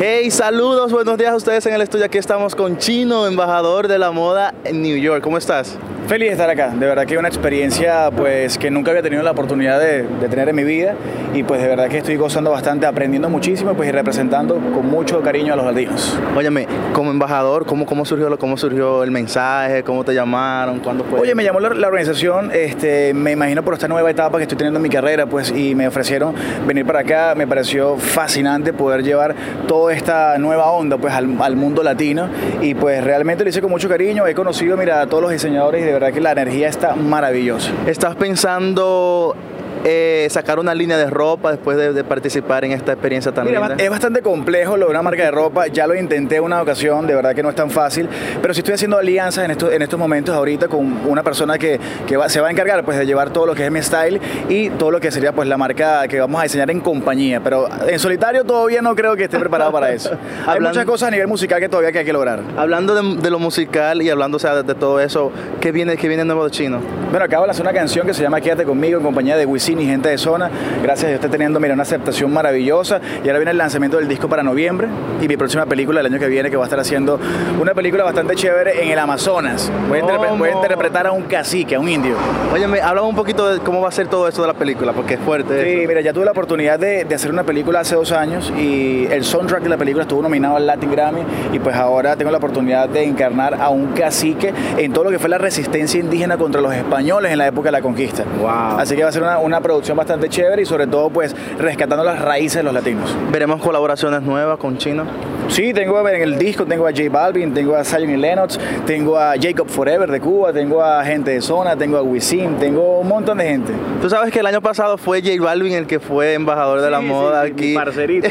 Hey, saludos, buenos días a ustedes en el estudio. Aquí estamos con Chino, embajador de la moda en New York. ¿Cómo estás? Feliz de estar acá, de verdad que es una experiencia pues que nunca había tenido la oportunidad de, de, tener en mi vida y pues de verdad que estoy gozando bastante, aprendiendo muchísimo pues y representando con mucho cariño a los latinos. Óyeme, como embajador, ¿cómo, cómo, surgió, cómo surgió el mensaje? ¿Cómo te llamaron? ¿Cuándo fue? Oye, me llamó la, la, organización, este, me imagino por esta nueva etapa que estoy teniendo en mi carrera pues y me ofrecieron venir para acá, me pareció fascinante poder llevar toda esta nueva onda pues al, al mundo latino y pues realmente lo hice con mucho cariño, he conocido mira a todos los diseñadores y de verdad que la energía está maravillosa. ¿Estás pensando eh, sacar una línea de ropa después de, de, participar en esta experiencia tan Mira, linda? Es bastante complejo lo de una marca de ropa, ya lo intenté una ocasión, de verdad que no es tan fácil, pero si estoy haciendo alianzas en, esto, en estos momentos ahorita con una persona que, que va, se va a encargar pues, de llevar todo lo que es mi style y todo lo que sería pues, la marca que vamos a diseñar en compañía, pero en solitario todavía no creo que esté preparado para eso. Hay hablando, muchas cosas a nivel musical que todavía que hay que lograr. Hablando de, de lo musical y hablando o sea, de, de, todo eso, ¿qué viene, ¿qué viene nuevo de Chino? Bueno, acabo de hacer una canción que se llama Quédate conmigo en compañía de Wisin y gente de zona. Gracias a Dios está teniendo mira, una aceptación maravillosa. Y ahora viene el lanzamiento del disco para noviembre y mi próxima película el año que viene que va a estar haciendo una película bastante chévere en el Amazonas. Voy a, interpre voy a interpretar a un cacique, a un indio. Oye, háblame un poquito de cómo va a ser todo esto de la película, porque es fuerte. Sí, eso. mira, ya tuve la oportunidad de, de, hacer una película hace dos años y el soundtrack de la película estuvo nominado al Latin Grammy y pues ahora tengo la oportunidad de encarnar a un cacique en todo lo que fue la resistencia indígena contra los españoles en la época de la conquista. Wow. Así que va a ser una, una producción bastante chévere y sobre todo pues rescatando las raíces de los latinos. ¿Veremos colaboraciones nuevas con Chino? Sí, tengo en el disco, tengo a J Balvin, tengo a Zion y Lennox, tengo a Jacob Forever de Cuba, tengo a gente de zona, tengo a Wisin, tengo un montón de gente. Tú sabes que el año pasado fue J Balvin el que fue embajador de sí, la moda sí, aquí. Mi parcerito.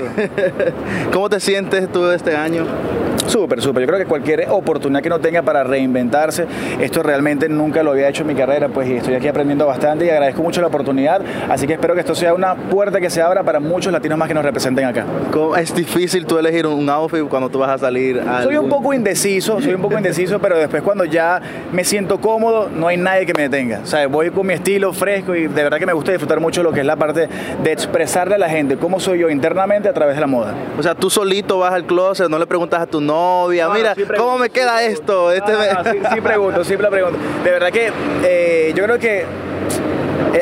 ¿Cómo te sientes tú este año? Súper, súper. Yo creo que cualquier oportunidad que no tenga para reinventarse, esto realmente nunca lo había hecho en mi carrera, pues y estoy aquí aprendiendo bastante y agradezco mucho la oportunidad. Así que espero que esto sea una puerta que se abra para muchos latinos más que nos representen acá. Es difícil tú elegir un outfit cuando tú vas a salir. A soy un poco indeciso, soy un poco indeciso, pero después cuando ya me siento cómodo, no hay nadie que me detenga. O sea, voy con mi estilo fresco y de verdad que me gusta disfrutar mucho lo que es la parte de expresarle a la gente cómo soy yo internamente a través de la moda. O sea, tú solito vas al closet, no le preguntas a tu novia, no, mira, sí ¿cómo me queda sí esto? Este no, no, sí, sí, pregunto, siempre pregunto. De verdad que eh, yo creo que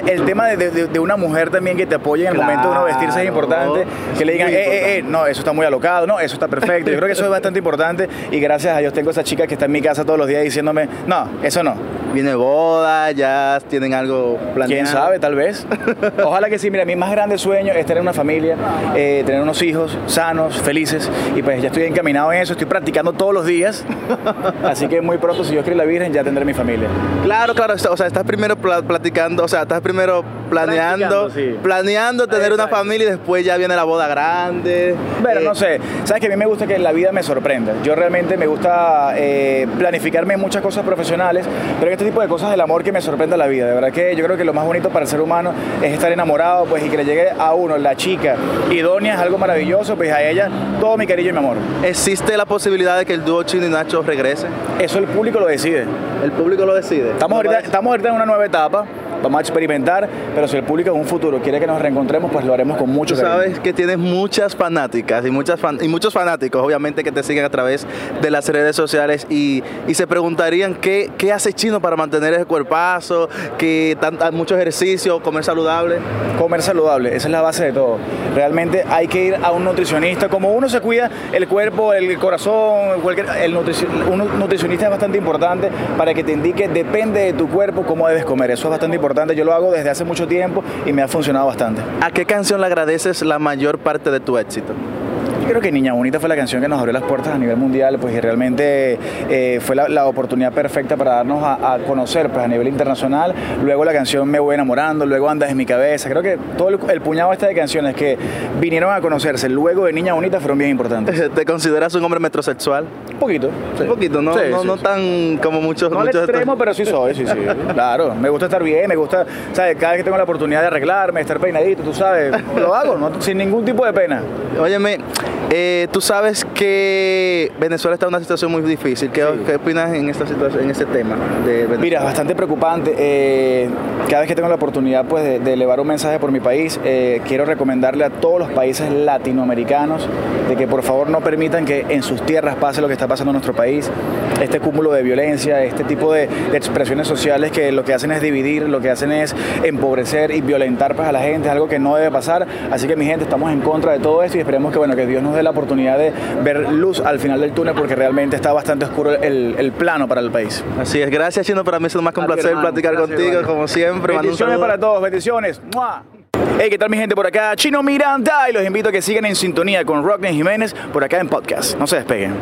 el tema de, de, de, una mujer también que te apoye en el claro. momento de uno vestirse es importante. Que le digan, eh, eh, eh, no, eso está muy alocado, no, eso está perfecto. Yo creo que eso es bastante importante y gracias a Dios tengo esa chica que está en mi casa todos los días diciéndome, no, eso no. Viene boda, ya tienen algo planeado. ¿Quién sabe? Tal vez. Ojalá que sí. Mira, mi más grande sueño es tener una familia, eh, tener unos hijos sanos, felices y pues ya estoy encaminado en eso, estoy practicando todos los días. Así que muy pronto, si Dios quiere la Virgen, ya tendré mi familia. Claro, claro. O sea, estás primero platicando, o sea, estás primero planeando, sí. planeando tener una familia y después ya viene la boda grande. Pero eh. no sé, sabes que a mí me gusta que la vida me sorprenda. Yo realmente me gusta eh, planificarme en muchas cosas profesionales, pero en este tipo de cosas del amor que me sorprenda la vida. De verdad que yo creo que lo más bonito para el ser humano es estar enamorado, pues y que le llegue a uno la chica idónea es algo maravilloso, pues a ella todo mi cariño y mi amor. ¿Existe la posibilidad de que el dúo Chino y Nacho regrese? Eso el público lo decide. El público lo decide. Estamos ahorita, estamos ahorita en una nueva etapa vamos a experimentar, pero si el público en un futuro quiere que nos reencontremos, pues lo haremos con mucho Tú sabes que tienes muchas fanáticas y, muchas fan, y muchos fanáticos, obviamente, que te siguen a través de las redes sociales y, y se preguntarían qué, qué hace Chino para mantener ese cuerpazo, que tanta, mucho ejercicio, comer saludable. Comer saludable, esa es la base de todo. Realmente hay que ir a un nutricionista, como uno se cuida el cuerpo, el corazón, cualquier, el nutrici un nutricionista es bastante importante para que te indique, depende de tu cuerpo, cómo debes comer. Eso es bastante importante yo lo hago desde hace mucho tiempo y me ha funcionado bastante. ¿A qué canción le agradeces la mayor parte de tu éxito? Yo creo que Niña Bonita fue la canción que nos abrió las puertas a nivel mundial, pues y realmente eh, fue la, la, oportunidad perfecta para darnos a, a, conocer pues, a nivel internacional. Luego la canción Me voy enamorando, luego Andas en mi cabeza. Creo que todo el, el puñado este de canciones que vinieron a conocerse luego de Niña Bonita fueron bien importantes. ¿Te consideras un hombre metrosexual? Un poquito. Sí. Un poquito, no, sí, no, sí, no tan como muchos. No muchos al extremo, pero sí soy, sí, sí. claro, me gusta estar bien, me gusta, ¿sabes? Cada vez que tengo la oportunidad de arreglarme, estar peinadito, tú sabes, lo hago, ¿no? sin ningún tipo de pena. Óyeme, Eh, tú sabes que Venezuela está en una situación muy difícil. ¿Qué, ¿qué opinas en esta situación, en este tema de Venezuela? Mira, bastante preocupante. Eh, cada vez que tengo la oportunidad pues, de, de elevar un mensaje por mi país, eh, quiero recomendarle a todos los países latinoamericanos de que por favor no permitan que en sus tierras pase lo que está pasando en nuestro país. Este cúmulo de violencia, este tipo de, de expresiones sociales que lo que hacen es dividir, lo que hacen es empobrecer y violentar pues, a la gente, es algo que no debe pasar. Así que mi gente, estamos en contra de todo esto y esperemos que, bueno, que Dios nos dé la oportunidad de ver luz al final del túnel porque realmente está bastante oscuro el, el plano para el país. Así es, gracias Chino, para mí es más que un placer hermano. platicar Gracias, contigo, hermano. como siempre. Bendiciones para todos, bendiciones. ¡Mua! Hey, ¿qué tal mi gente por acá? Chino Miranda y los invito a que sigan en sintonía con Rockney Jiménez por acá en podcast. No se despeguen.